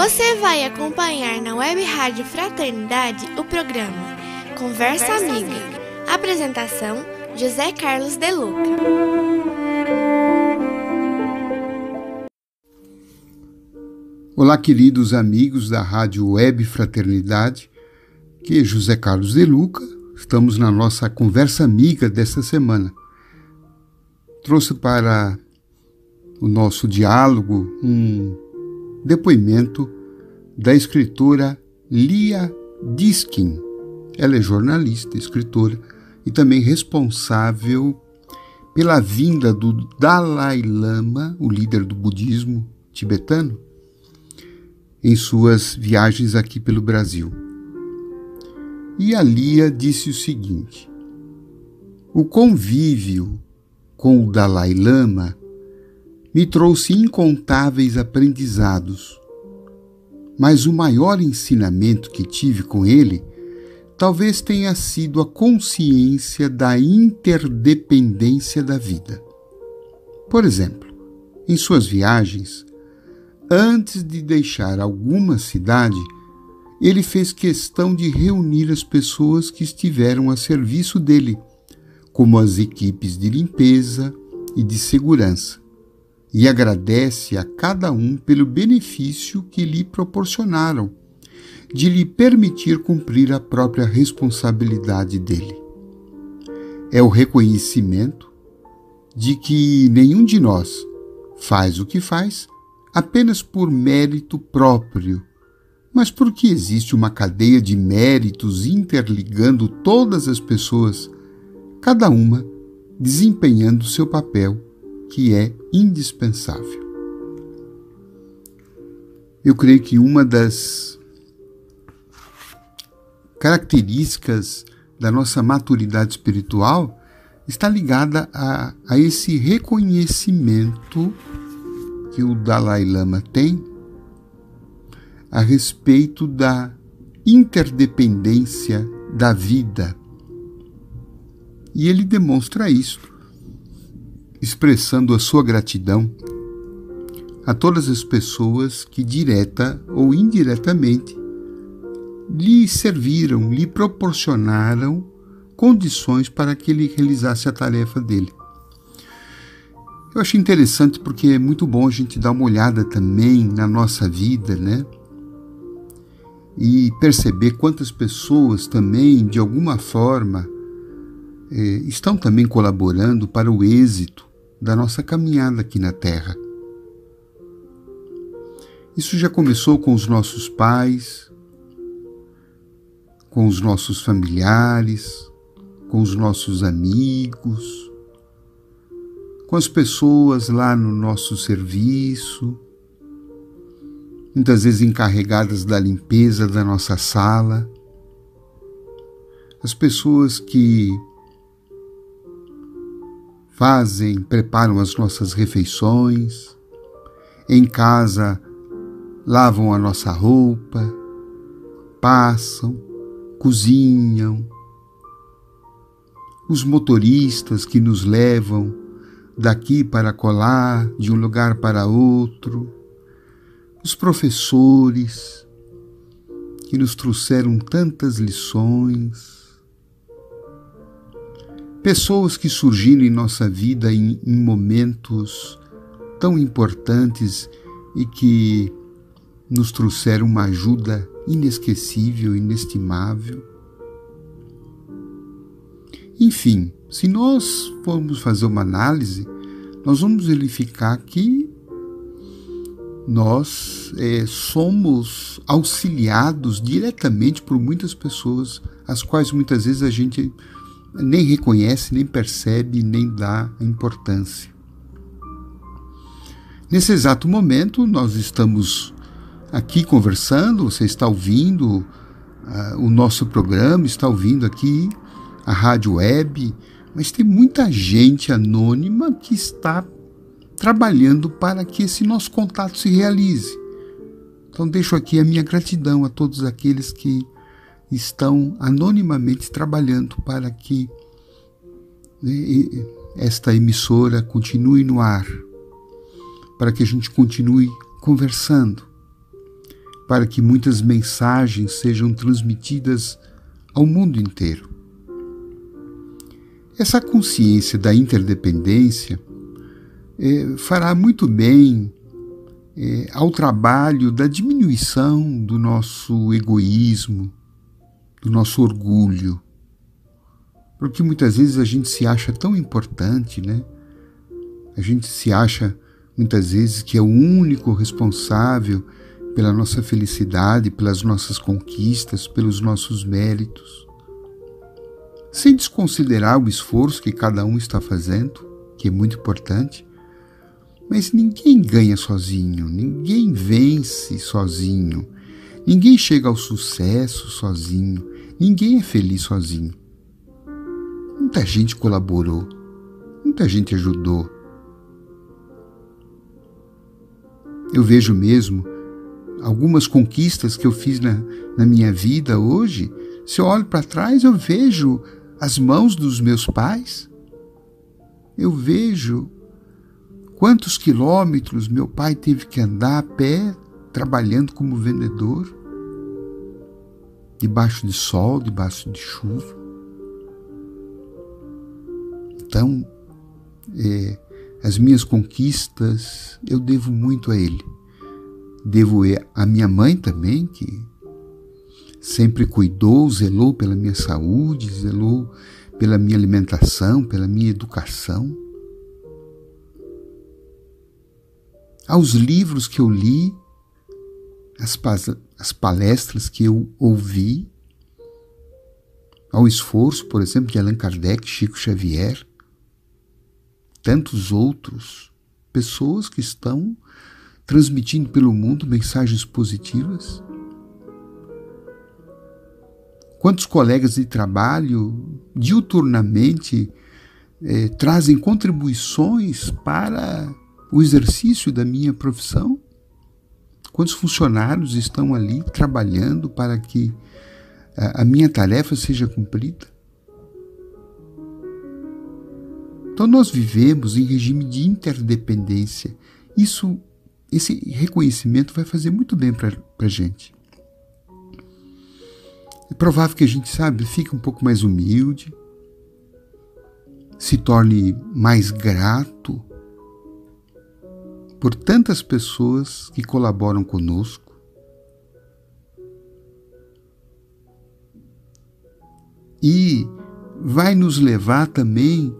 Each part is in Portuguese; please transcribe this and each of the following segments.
Você vai acompanhar na Web Rádio Fraternidade o programa Conversa, Conversa Amiga. Amiga. Apresentação: José Carlos De Luca. Olá, queridos amigos da Rádio Web Fraternidade, que é José Carlos De Luca. Estamos na nossa conversa amiga desta semana. Trouxe para o nosso diálogo um depoimento da escritora Lia Diskin. Ela é jornalista, escritora e também responsável pela vinda do Dalai Lama, o líder do budismo tibetano, em suas viagens aqui pelo Brasil. E a Lia disse o seguinte: O convívio com o Dalai Lama me trouxe incontáveis aprendizados. Mas o maior ensinamento que tive com ele talvez tenha sido a consciência da interdependência da vida. Por exemplo, em suas viagens, antes de deixar alguma cidade, ele fez questão de reunir as pessoas que estiveram a serviço dele, como as equipes de limpeza e de segurança e agradece a cada um pelo benefício que lhe proporcionaram, de lhe permitir cumprir a própria responsabilidade dele. É o reconhecimento de que nenhum de nós faz o que faz apenas por mérito próprio, mas porque existe uma cadeia de méritos interligando todas as pessoas, cada uma desempenhando seu papel que é indispensável. Eu creio que uma das características da nossa maturidade espiritual está ligada a, a esse reconhecimento que o Dalai Lama tem a respeito da interdependência da vida. E ele demonstra isso expressando a sua gratidão a todas as pessoas que, direta ou indiretamente, lhe serviram, lhe proporcionaram condições para que ele realizasse a tarefa dele. Eu acho interessante porque é muito bom a gente dar uma olhada também na nossa vida, né? E perceber quantas pessoas também, de alguma forma, eh, estão também colaborando para o êxito da nossa caminhada aqui na Terra. Isso já começou com os nossos pais, com os nossos familiares, com os nossos amigos, com as pessoas lá no nosso serviço, muitas vezes encarregadas da limpeza da nossa sala, as pessoas que fazem, preparam as nossas refeições, em casa lavam a nossa roupa, passam, cozinham, os motoristas que nos levam daqui para colar, de um lugar para outro, os professores que nos trouxeram tantas lições, pessoas que surgiram em nossa vida em, em momentos tão importantes e que nos trouxeram uma ajuda inesquecível, inestimável. Enfim, se nós formos fazer uma análise, nós vamos verificar que nós é, somos auxiliados diretamente por muitas pessoas, as quais muitas vezes a gente nem reconhece, nem percebe, nem dá importância. Nesse exato momento, nós estamos aqui conversando, você está ouvindo uh, o nosso programa, está ouvindo aqui a rádio web, mas tem muita gente anônima que está trabalhando para que esse nosso contato se realize. Então, deixo aqui a minha gratidão a todos aqueles que estão anonimamente trabalhando para que né, esta emissora continue no ar, para que a gente continue conversando. para que muitas mensagens sejam transmitidas ao mundo inteiro. Essa consciência da interdependência é, fará muito bem é, ao trabalho da diminuição do nosso egoísmo, do nosso orgulho. Porque muitas vezes a gente se acha tão importante, né? A gente se acha muitas vezes que é o único responsável pela nossa felicidade, pelas nossas conquistas, pelos nossos méritos. Sem desconsiderar o esforço que cada um está fazendo, que é muito importante, mas ninguém ganha sozinho, ninguém vence sozinho, ninguém chega ao sucesso sozinho, ninguém é feliz sozinho. Muita gente colaborou, muita gente ajudou. Eu vejo mesmo algumas conquistas que eu fiz na, na minha vida hoje. Se eu olho para trás, eu vejo as mãos dos meus pais. Eu vejo quantos quilômetros meu pai teve que andar a pé, trabalhando como vendedor, debaixo de sol, debaixo de chuva. Então, é, as minhas conquistas eu devo muito a ele. Devo a minha mãe também, que sempre cuidou, zelou pela minha saúde, zelou pela minha alimentação, pela minha educação. Aos livros que eu li, as, as palestras que eu ouvi, ao esforço, por exemplo, de Allan Kardec, Chico Xavier, tantos outros, pessoas que estão transmitindo pelo mundo mensagens positivas. Quantos colegas de trabalho diuturnamente eh, trazem contribuições para o exercício da minha profissão? Quantos funcionários estão ali trabalhando para que a minha tarefa seja cumprida? Então nós vivemos em regime de interdependência. Isso, esse reconhecimento vai fazer muito bem para a gente. É provável que a gente, sabe, fique um pouco mais humilde, se torne mais grato por tantas pessoas que colaboram conosco. E vai nos levar também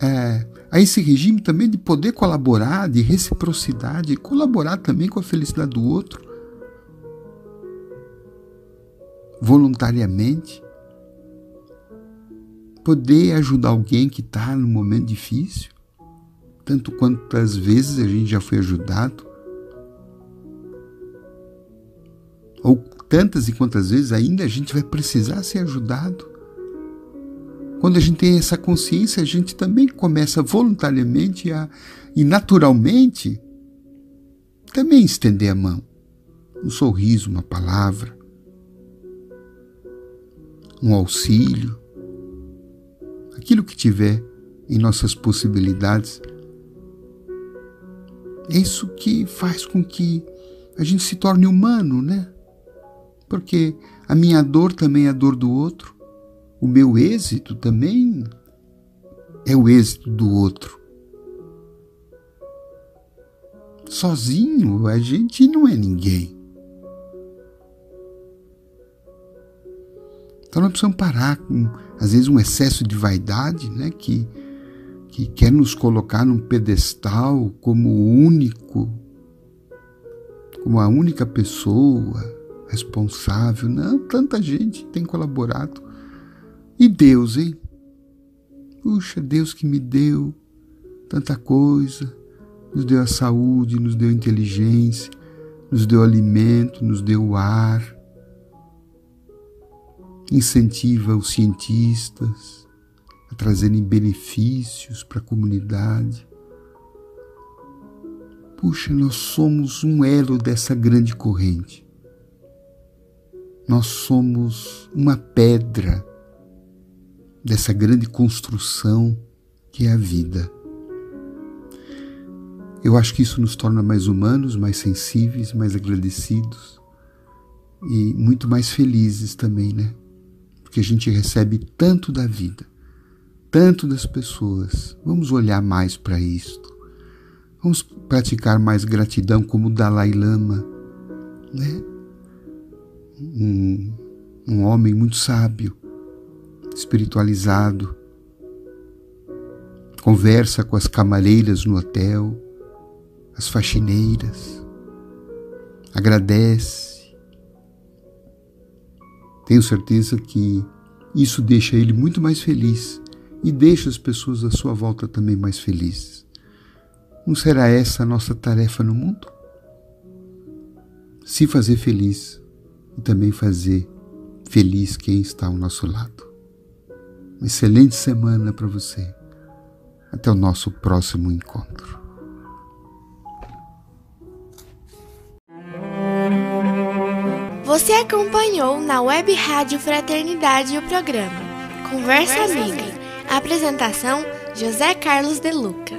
é, a esse regime também de poder colaborar, de reciprocidade, colaborar também com a felicidade do outro, voluntariamente, poder ajudar alguém que está num momento difícil, tanto quantas vezes a gente já foi ajudado, ou tantas e quantas vezes ainda a gente vai precisar ser ajudado. Quando a gente tem essa consciência, a gente também começa voluntariamente a, e naturalmente também estender a mão. Um sorriso, uma palavra, um auxílio, aquilo que tiver em nossas possibilidades. É isso que faz com que a gente se torne humano, né? Porque a minha dor também é a dor do outro o meu êxito também é o êxito do outro. Sozinho a gente não é ninguém. Então nós precisamos parar com, às vezes, um excesso de vaidade, né, que, que quer nos colocar num pedestal como o único, como a única pessoa responsável. Não, tanta gente tem colaborado e Deus, hein? Puxa, Deus que me deu tanta coisa, nos deu a saúde, nos deu inteligência, nos deu alimento, nos deu ar, incentiva os cientistas a trazerem benefícios para a comunidade. Puxa, nós somos um elo dessa grande corrente. Nós somos uma pedra dessa grande construção que é a vida. Eu acho que isso nos torna mais humanos, mais sensíveis, mais agradecidos e muito mais felizes também, né? Porque a gente recebe tanto da vida, tanto das pessoas. Vamos olhar mais para isto. Vamos praticar mais gratidão como o Dalai Lama, né? Um, um homem muito sábio, espiritualizado, conversa com as camareiras no hotel, as faxineiras, agradece. Tenho certeza que isso deixa ele muito mais feliz e deixa as pessoas à sua volta também mais felizes. Não será essa a nossa tarefa no mundo? Se fazer feliz e também fazer feliz quem está ao nosso lado. Uma excelente semana para você. Até o nosso próximo encontro. Você acompanhou na Web Rádio Fraternidade o programa Conversa Amiga. Apresentação José Carlos De Luca.